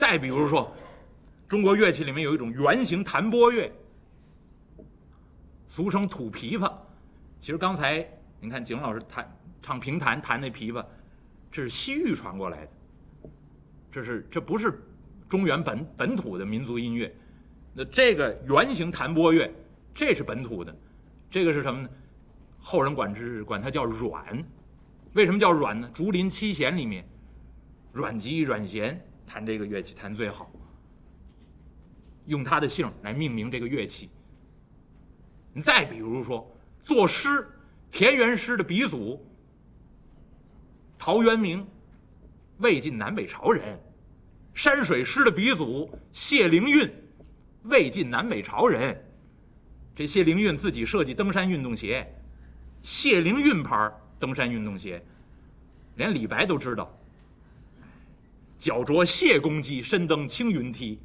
再比如说，中国乐器里面有一种圆形弹拨乐，俗称土琵琶。其实刚才您看景老师弹唱评弹弹那琵琶，这是西域传过来的，这是这不是中原本本土的民族音乐。那这个圆形弹拨乐，这是本土的，这个是什么呢？后人管之管它叫阮。为什么叫阮呢？竹林七贤里面，阮籍、阮咸弹这个乐器弹最好，用他的姓来命名这个乐器。你再比如说，作诗田园诗的鼻祖陶渊明，魏晋南北朝人；山水诗的鼻祖谢灵运，魏晋南北朝人。这谢灵运自己设计登山运动鞋，谢灵运牌登山运动鞋，连李白都知道。脚着谢公屐，身登青云梯，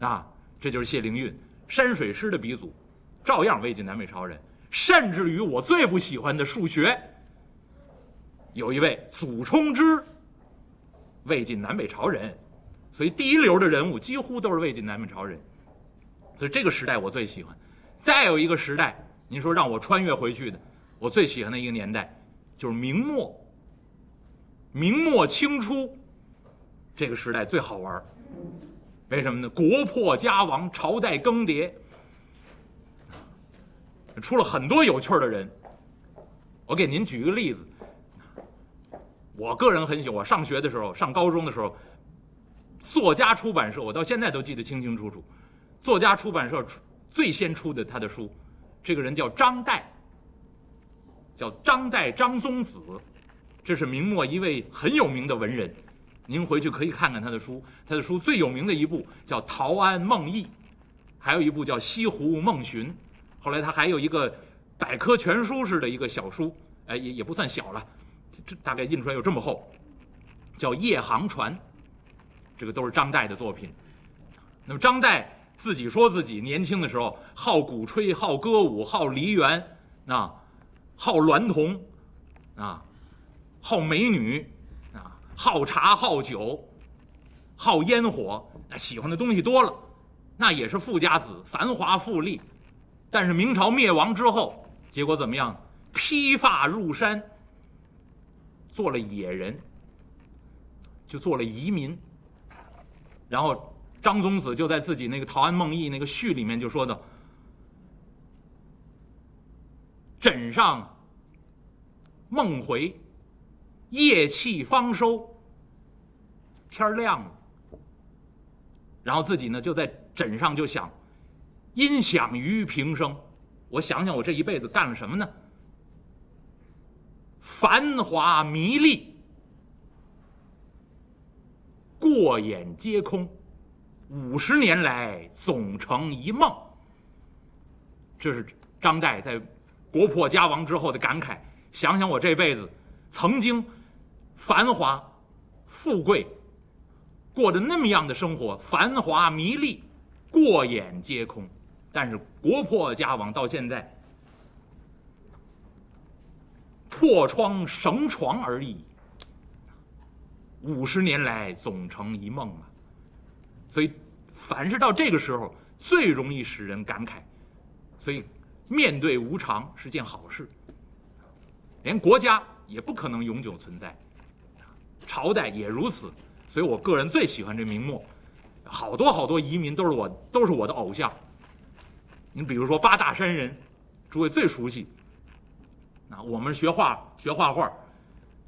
啊，这就是谢灵运，山水诗的鼻祖，照样魏晋南北朝人。甚至于我最不喜欢的数学，有一位祖冲之，魏晋南北朝人，所以第一流的人物几乎都是魏晋南北朝人。所以这个时代我最喜欢。再有一个时代，您说让我穿越回去的，我最喜欢的一个年代。就是明末，明末清初，这个时代最好玩为什么呢？国破家亡，朝代更迭，出了很多有趣的人。我给您举一个例子，我个人很喜欢。我上学的时候，上高中的时候，作家出版社，我到现在都记得清清楚楚。作家出版社出最先出的他的书，这个人叫张岱。叫张岱，张宗子，这是明末一位很有名的文人，您回去可以看看他的书。他的书最有名的一部叫《陶庵梦忆》，还有一部叫《西湖梦寻》。后来他还有一个百科全书式的一个小书，哎，也也不算小了，这大概印出来有这么厚，叫《夜航船》。这个都是张岱的作品。那么张岱自己说自己年轻的时候好鼓吹，好歌舞，好梨园，啊。好娈童，啊，好美女，好茶好酒，好烟火，那喜欢的东西多了，那也是富家子，繁华富丽。但是明朝灭亡之后，结果怎么样？披发入山，做了野人，就做了移民。然后张宗子就在自己那个《陶庵梦忆》那个序里面就说的。枕上梦回，夜气方收。天亮了，然后自己呢就在枕上就想，音响于平生。我想想，我这一辈子干了什么呢？繁华迷丽，过眼皆空，五十年来总成一梦。这是张岱在。国破家亡之后的感慨，想想我这辈子曾经繁华富贵过的那么样的生活，繁华迷丽，过眼皆空。但是国破家亡到现在，破窗绳床而已。五十年来总成一梦啊！所以，凡是到这个时候，最容易使人感慨。所以。面对无常是件好事，连国家也不可能永久存在，朝代也如此。所以我个人最喜欢这明末，好多好多移民都是我都是我的偶像。你比如说八大山人，诸位最熟悉。啊，我们学画学画画，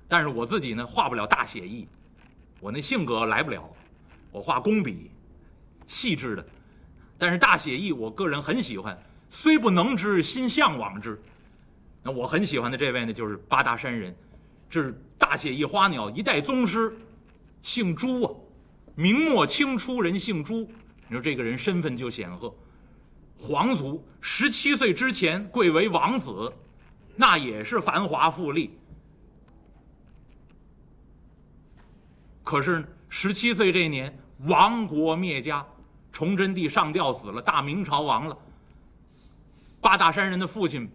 但是我自己呢画不了大写意，我那性格来不了，我画工笔，细致的。但是大写意，我个人很喜欢。虽不能之，心向往之。那我很喜欢的这位呢，就是八大山人，这是大写意花鸟一代宗师，姓朱啊。明末清初人姓朱，你说这个人身份就显赫，皇族，十七岁之前贵为王子，那也是繁华富丽。可是十七岁这年，亡国灭家，崇祯帝上吊死了，大明朝亡了。八大山人的父亲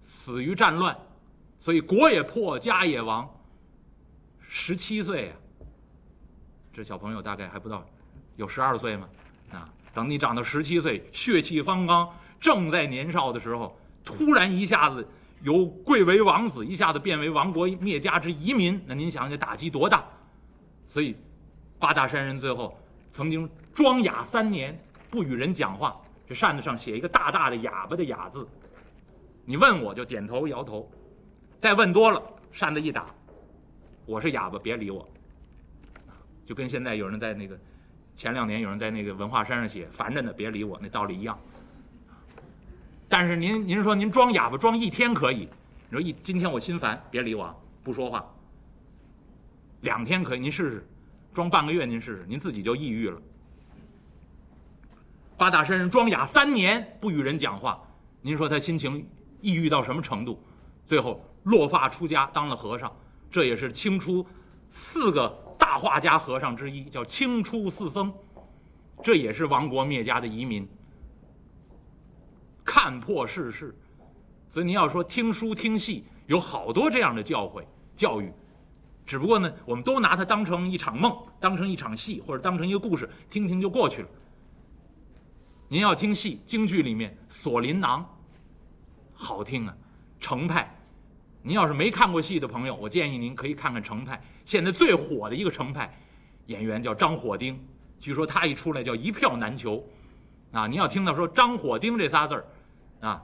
死于战乱，所以国也破，家也亡。十七岁啊，这小朋友大概还不到有十二岁吗？啊，等你长到十七岁，血气方刚，正在年少的时候，突然一下子由贵为王子，一下子变为亡国灭家之遗民，那您想想打击多大？所以，八大山人最后曾经装哑三年，不与人讲话。这扇子上写一个大大的“哑巴”的“哑”字，你问我就点头摇头，再问多了，扇子一打，我是哑巴，别理我。就跟现在有人在那个前两年有人在那个文化山上写“烦着呢，别理我”那道理一样。但是您您说您装哑巴装一天可以，你说一今天我心烦，别理我，不说话。两天可以，您试试，装半个月您试试，您自己就抑郁了。八大山人装哑三年不与人讲话，您说他心情抑郁到什么程度？最后落发出家当了和尚，这也是清初四个大画家和尚之一，叫清初四僧，这也是亡国灭家的移民。看破世事，所以您要说听书听戏，有好多这样的教诲教育，只不过呢，我们都拿它当成一场梦，当成一场戏，或者当成一个故事，听听就过去了。您要听戏，京剧里面《锁麟囊》好听啊，程派。您要是没看过戏的朋友，我建议您可以看看程派。现在最火的一个程派演员叫张火丁，据说他一出来叫一票难求。啊，您要听到说张火丁这仨字儿，啊，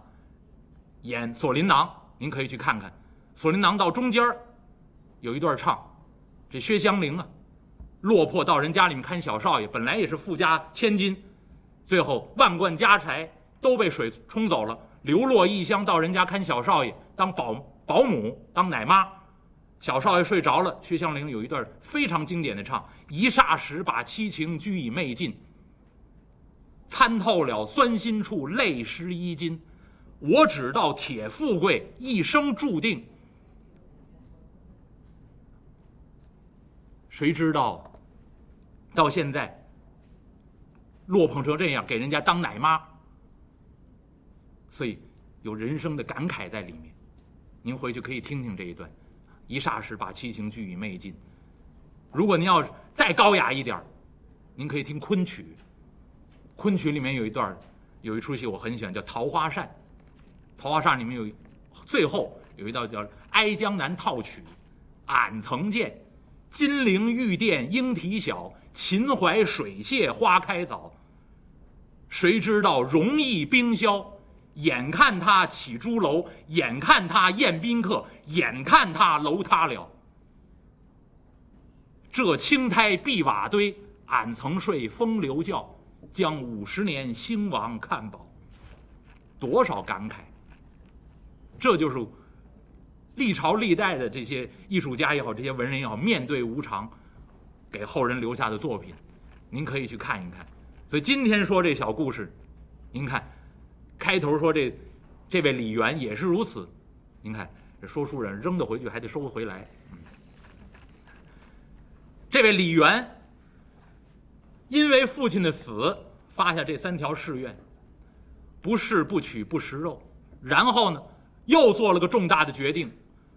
演《锁麟囊》，您可以去看看。《锁麟囊》到中间儿有一段唱，这薛香菱啊，落魄到人家里面看小少爷，本来也是富家千金。最后，万贯家财都被水冲走了，流落异乡，到人家看小少爷，当保姆保姆，当奶妈。小少爷睡着了，薛香菱有一段非常经典的唱：“一霎时把七情俱已昧尽，参透了酸心处，泪湿衣襟。我只道铁富贵一生注定，谁知道到现在。”落魄成这样，给人家当奶妈，所以有人生的感慨在里面。您回去可以听听这一段，一霎时把七情俱已昧尽。如果您要再高雅一点您可以听昆曲。昆曲里面有一段，有一出戏我很喜欢，叫《桃花扇》。《桃花扇》里面有最后有一道叫《哀江南套曲》，俺曾见金陵玉殿莺啼晓。秦淮水榭花开早，谁知道容易冰消？眼看他起朱楼，眼看他宴宾客，眼看他楼塌了。这青苔碧瓦堆，俺曾睡风流觉，将五十年兴亡看饱。多少感慨！这就是历朝历代的这些艺术家也好，这些文人也好，面对无常。给后人留下的作品，您可以去看一看。所以今天说这小故事，您看，开头说这这位李元也是如此。您看这说书人扔得回去还得收回来。这位李元因为父亲的死发下这三条誓愿：不侍不娶不食肉。然后呢，又做了个重大的决定，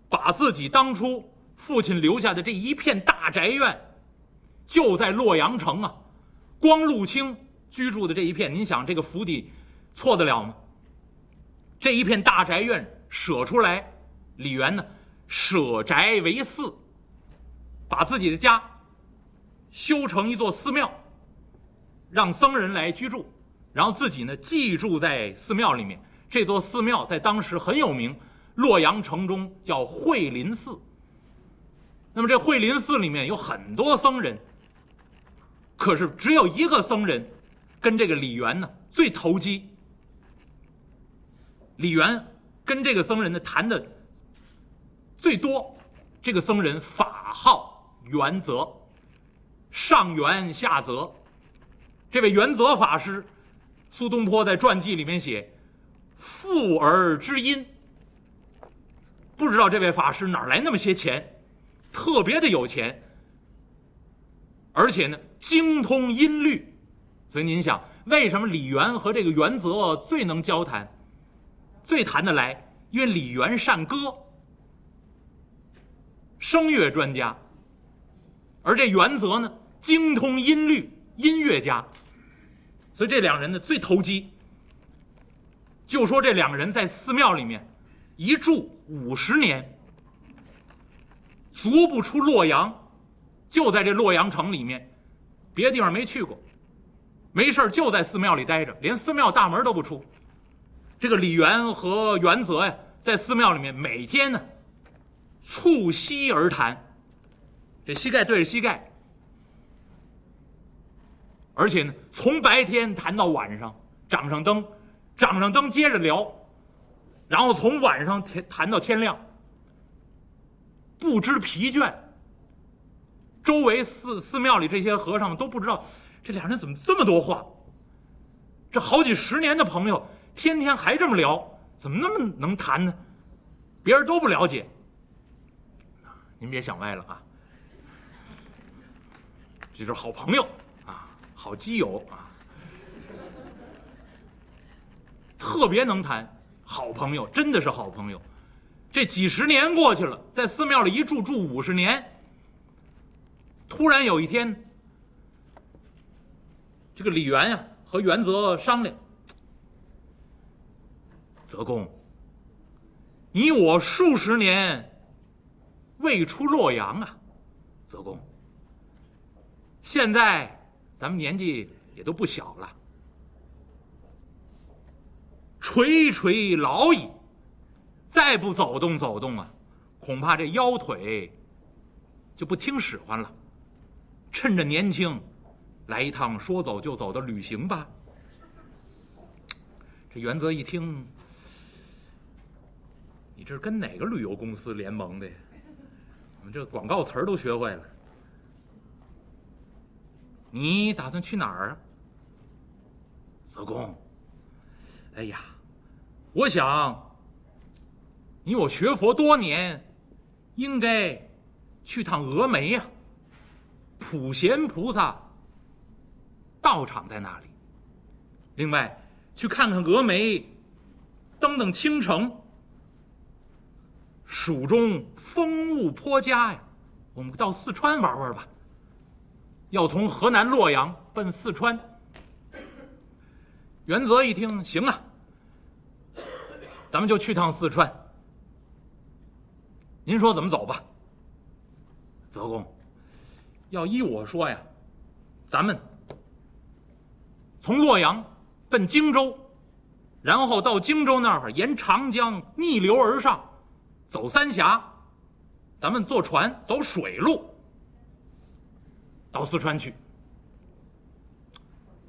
把自己当初父亲留下的这一片大宅院。就在洛阳城啊，光禄卿居住的这一片，您想这个府邸错得了吗？这一片大宅院舍出来，李元呢舍宅为寺，把自己的家修成一座寺庙，让僧人来居住，然后自己呢寄住在寺庙里面。这座寺庙在当时很有名，洛阳城中叫惠林寺。那么这惠林寺里面有很多僧人。可是只有一个僧人，跟这个李元呢最投机。李元跟这个僧人呢谈的最多，这个僧人法号元泽，上元下泽。这位元泽法师，苏东坡在传记里面写，富而知音。不知道这位法师哪来那么些钱，特别的有钱。而且呢，精通音律，所以您想，为什么李元和这个元泽最能交谈，最谈得来？因为李元善歌，声乐专家，而这元则呢，精通音律，音乐家。所以这两人呢最投机。就说这两个人在寺庙里面一住五十年，足不出洛阳，就在这洛阳城里面，别的地方没去过，没事就在寺庙里待着，连寺庙大门都不出。这个李元和元泽呀，在寺庙里面每天呢，促膝而谈，这膝盖对着膝盖，而且呢，从白天谈到晚上，掌上灯。掌上灯，接着聊，然后从晚上天谈到天亮，不知疲倦。周围寺寺庙里这些和尚都不知道，这俩人怎么这么多话？这好几十年的朋友，天天还这么聊，怎么那么能谈呢？别人都不了解。您别想歪了啊，这是好朋友啊，好基友啊。特别能谈，好朋友，真的是好朋友。这几十年过去了，在寺庙里一住住五十年。突然有一天，这个李元呀和元泽商量：“泽公，你我数十年未出洛阳啊，泽公。现在咱们年纪也都不小了。”垂垂老矣，再不走动走动啊，恐怕这腰腿就不听使唤了。趁着年轻，来一趟说走就走的旅行吧。这元泽一听，你这是跟哪个旅游公司联盟的呀？我们这广告词儿都学会了。你打算去哪儿啊，泽公？哎呀！我想，你我学佛多年，应该去趟峨眉呀。普贤菩萨道场在那里。另外，去看看峨眉，登登青城。蜀中风物颇佳呀，我们到四川玩玩吧。要从河南洛阳奔四川。袁泽一听，行啊。咱们就去趟四川。您说怎么走吧？泽公，要依我说呀，咱们从洛阳奔荆州，然后到荆州那儿沿长江逆流而上，走三峡，咱们坐船走水路到四川去。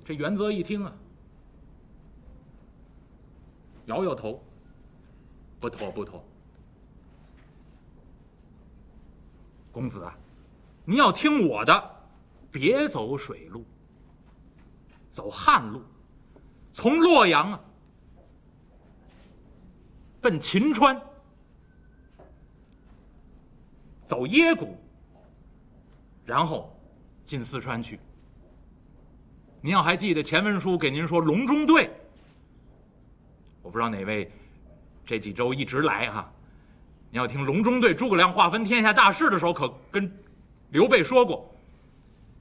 这袁泽一听啊，摇摇头。不妥不妥，公子啊，你要听我的，别走水路，走旱路，从洛阳啊奔秦川，走耶谷，然后进四川去。您要还记得前文书给您说隆中对，我不知道哪位。这几周一直来哈，你要听隆中对诸葛亮划分天下大势的时候，可跟刘备说过：“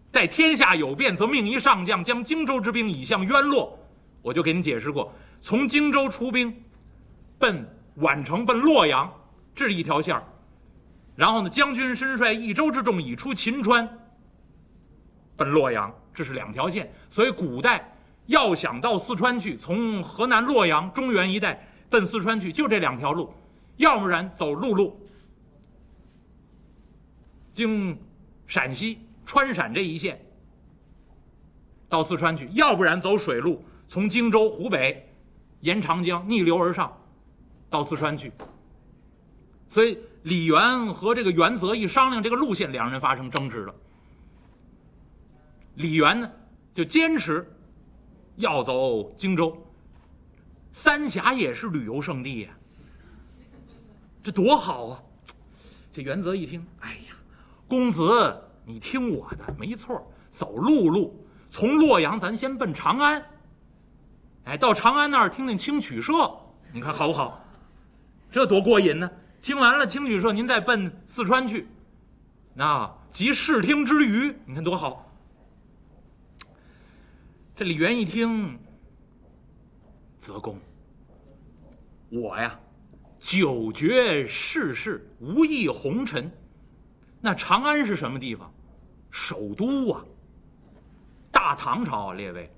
待天下有变，则命一上将将荆州之兵以向渊洛。”我就给您解释过，从荆州出兵，奔宛城、奔洛阳，这是一条线儿然后呢，将军身率益州之众已出秦川，奔洛阳，这是两条线。所以古代要想到四川去，从河南洛阳、中原一带。奔四川去就这两条路，要不然走陆路，经陕西川陕这一线到四川去；要不然走水路，从荆州湖北沿长江逆流而上到四川去。所以李元和这个元泽一商量这个路线，两人发生争执了。李元呢就坚持要走荆州。三峡也是旅游胜地呀，这多好啊！这元泽一听，哎呀，公子你听我的，没错，走陆路，从洛阳咱先奔长安，哎，到长安那儿听听青曲社，你看好不好？这多过瘾呢！听完了清曲社，您再奔四川去，那集视听之余，你看多好！这李渊一听，泽公，我呀，久绝世事，无意红尘。那长安是什么地方？首都啊，大唐朝啊，列位，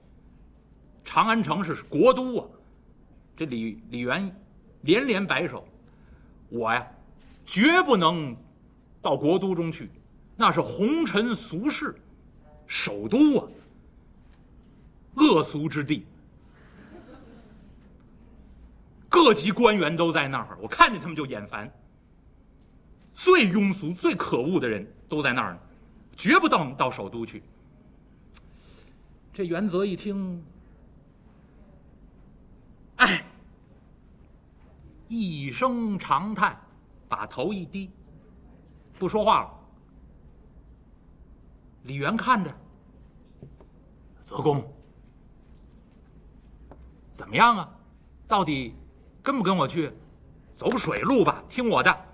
长安城是国都啊。这李李渊连连摆手，我呀，绝不能到国都中去，那是红尘俗世，首都啊，恶俗之地，各级官员都在那儿，我看见他们就眼烦。最庸俗、最可恶的人都在那儿呢，绝不到到首都去。这袁泽一听，哎。一声长叹，把头一低，不说话了。李元看着，泽公，怎么样啊？到底跟不跟我去？走水路吧，听我的。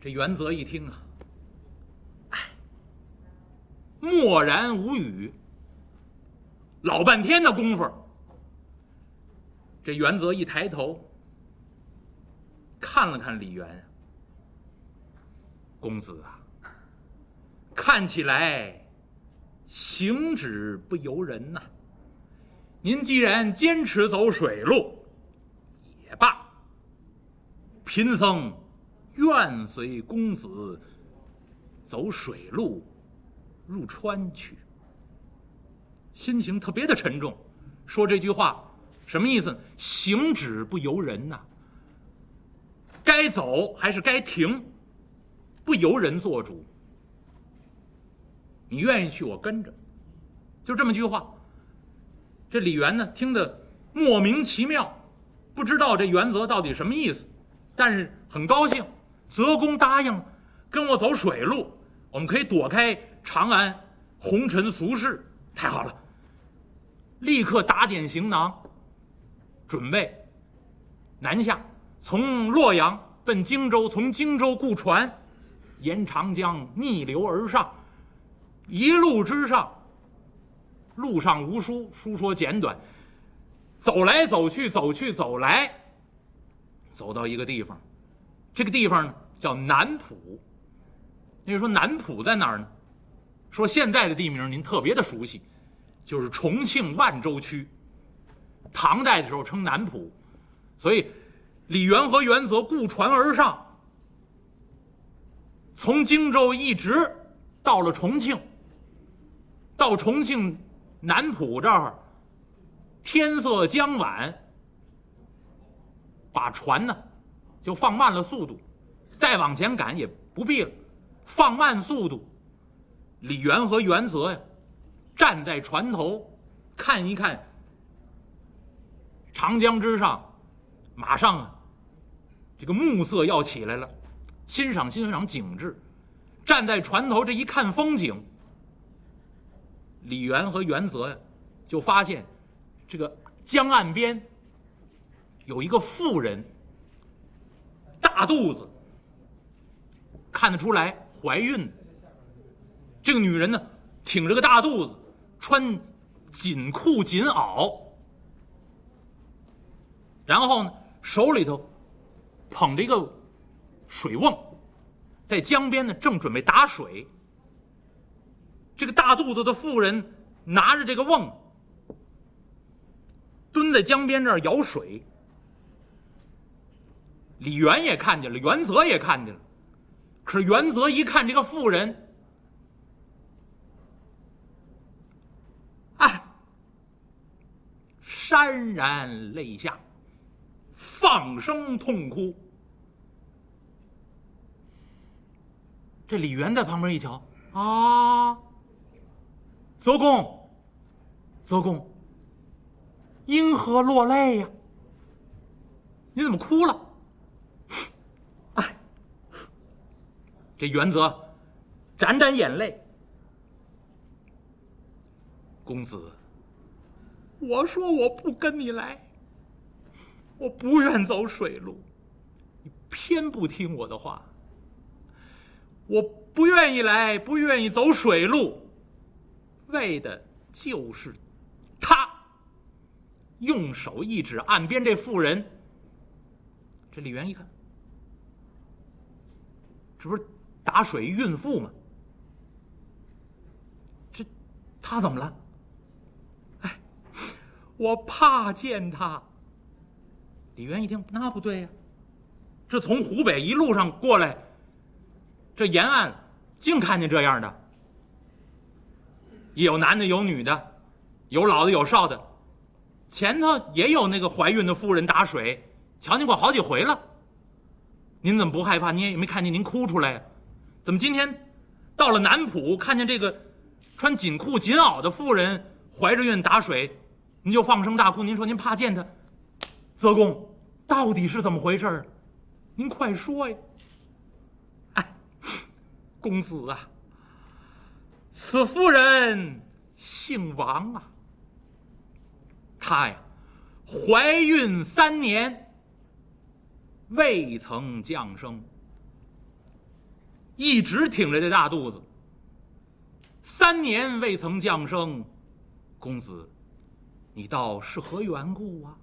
这袁泽一听啊，哎，默然无语。老半天的功夫，这袁泽一抬头。看了看李渊，公子啊，看起来行止不由人呐。您既然坚持走水路，也罢。贫僧愿随公子走水路入川去。心情特别的沉重，说这句话什么意思？行止不由人呐。该走还是该停，不由人做主。你愿意去，我跟着，就这么句话。这李元呢，听得莫名其妙，不知道这原则到底什么意思，但是很高兴。泽公答应跟我走水路，我们可以躲开长安红尘俗世，太好了！立刻打点行囊，准备南下。从洛阳奔荆州，从荆州雇船，沿长江逆流而上。一路之上，路上无书，书说简短。走来走去，走去走来，走到一个地方，这个地方呢叫南浦。那说南浦在哪儿呢？说现在的地名您特别的熟悉，就是重庆万州区。唐代的时候称南浦，所以。李元和元泽雇船而上，从荆州一直到了重庆。到重庆南浦这儿，天色将晚，把船呢就放慢了速度，再往前赶也不必了，放慢速度。李元和袁泽呀，站在船头，看一看长江之上，马上啊。这个暮色要起来了，欣赏欣赏景致，站在船头这一看风景。李元和袁泽呀，就发现这个江岸边有一个妇人，大肚子，看得出来怀孕。这个女人呢，挺着个大肚子，穿紧裤紧袄，然后呢，手里头。捧着一个水瓮，在江边呢，正准备打水。这个大肚子的妇人拿着这个瓮，蹲在江边这儿舀水。李元也看见了，袁泽也看见了，可是袁泽一看这个妇人，哎，潸然泪下。放声痛哭。这李元在旁边一瞧，啊，泽公，泽公，因何落泪呀？你怎么哭了？哎，这元泽沾沾眼泪。公子，我说我不跟你来。我不愿走水路，你偏不听我的话。我不愿意来，不愿意走水路，为的就是他。用手一指岸边这妇人，这李渊一看，这不是打水孕妇吗？这他怎么了？哎，我怕见他。李渊一听，那不对呀，这从湖北一路上过来，这沿岸净看见这样的，有男的，有女的，有老的，有少的。前头也有那个怀孕的妇人打水，瞧见过好几回了。您怎么不害怕？您也没看见您哭出来呀？怎么今天到了南浦，看见这个穿紧裤紧袄的妇人怀着孕打水，您就放声大哭？您说您怕见她？泽公，到底是怎么回事儿？您快说呀！哎，公子啊，此夫人姓王啊。她呀，怀孕三年，未曾降生，一直挺着这大肚子。三年未曾降生，公子，你倒是何缘故啊？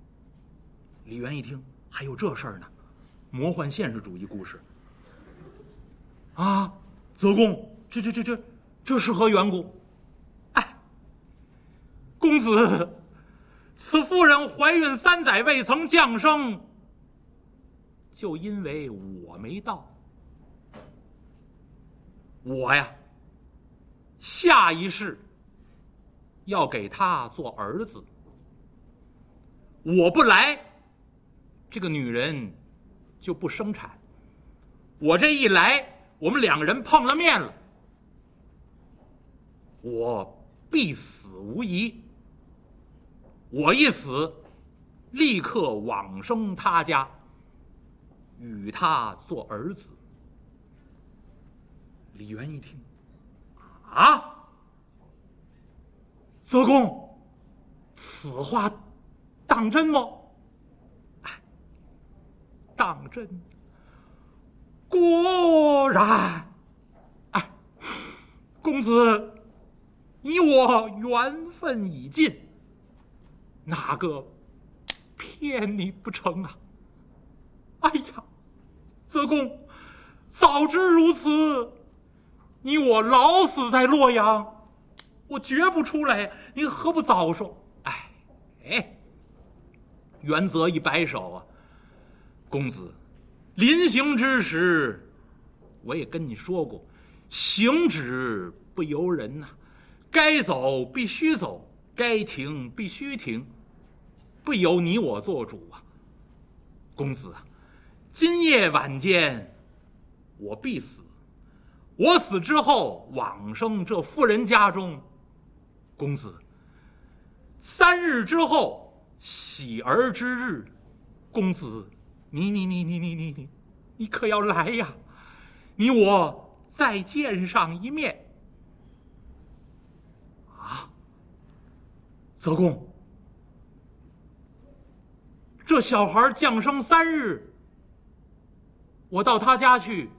李渊一听，还有这事儿呢，魔幻现实主义故事。啊，泽公，这这这这，这是何缘故？哎，公子。此妇人怀孕三载未曾降生，就因为我没到。我呀，下一世要给他做儿子。我不来，这个女人就不生产。我这一来，我们两个人碰了面了，我必死无疑。我一死，立刻往生他家，与他做儿子。李渊一听，啊，泽公，此话当真吗？当真。果然，哎，公子，你我缘分已尽。哪个骗你不成啊？哎呀，泽公，早知如此，你我老死在洛阳，我绝不出来。您何不早说？哎哎，元泽一摆手啊，公子，临行之时，我也跟你说过，行止不由人呐，该走必须走，该停必须停。不由你我做主啊，公子啊，今夜晚间，我必死。我死之后往生这妇人家中，公子。三日之后喜儿之日，公子，你你你你你你你，你可要来呀？你我再见上一面。啊，泽公。这小孩降生三日，我到他家去，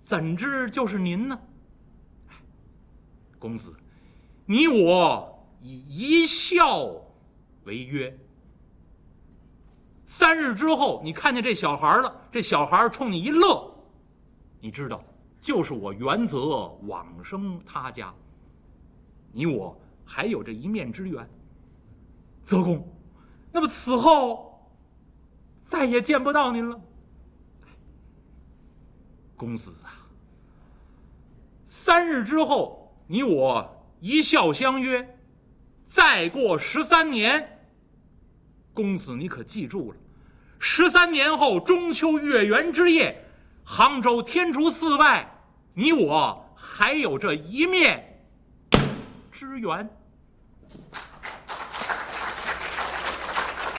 怎知就是您呢？公子，你我以一笑为约。三日之后，你看见这小孩了，这小孩冲你一乐，你知道，就是我原则往生他家。你我还有这一面之缘，泽公。那么此后再也见不到您了，公子啊！三日之后，你我一笑相约，再过十三年，公子你可记住了，十三年后中秋月圆之夜，杭州天竺寺外，你我还有这一面之缘。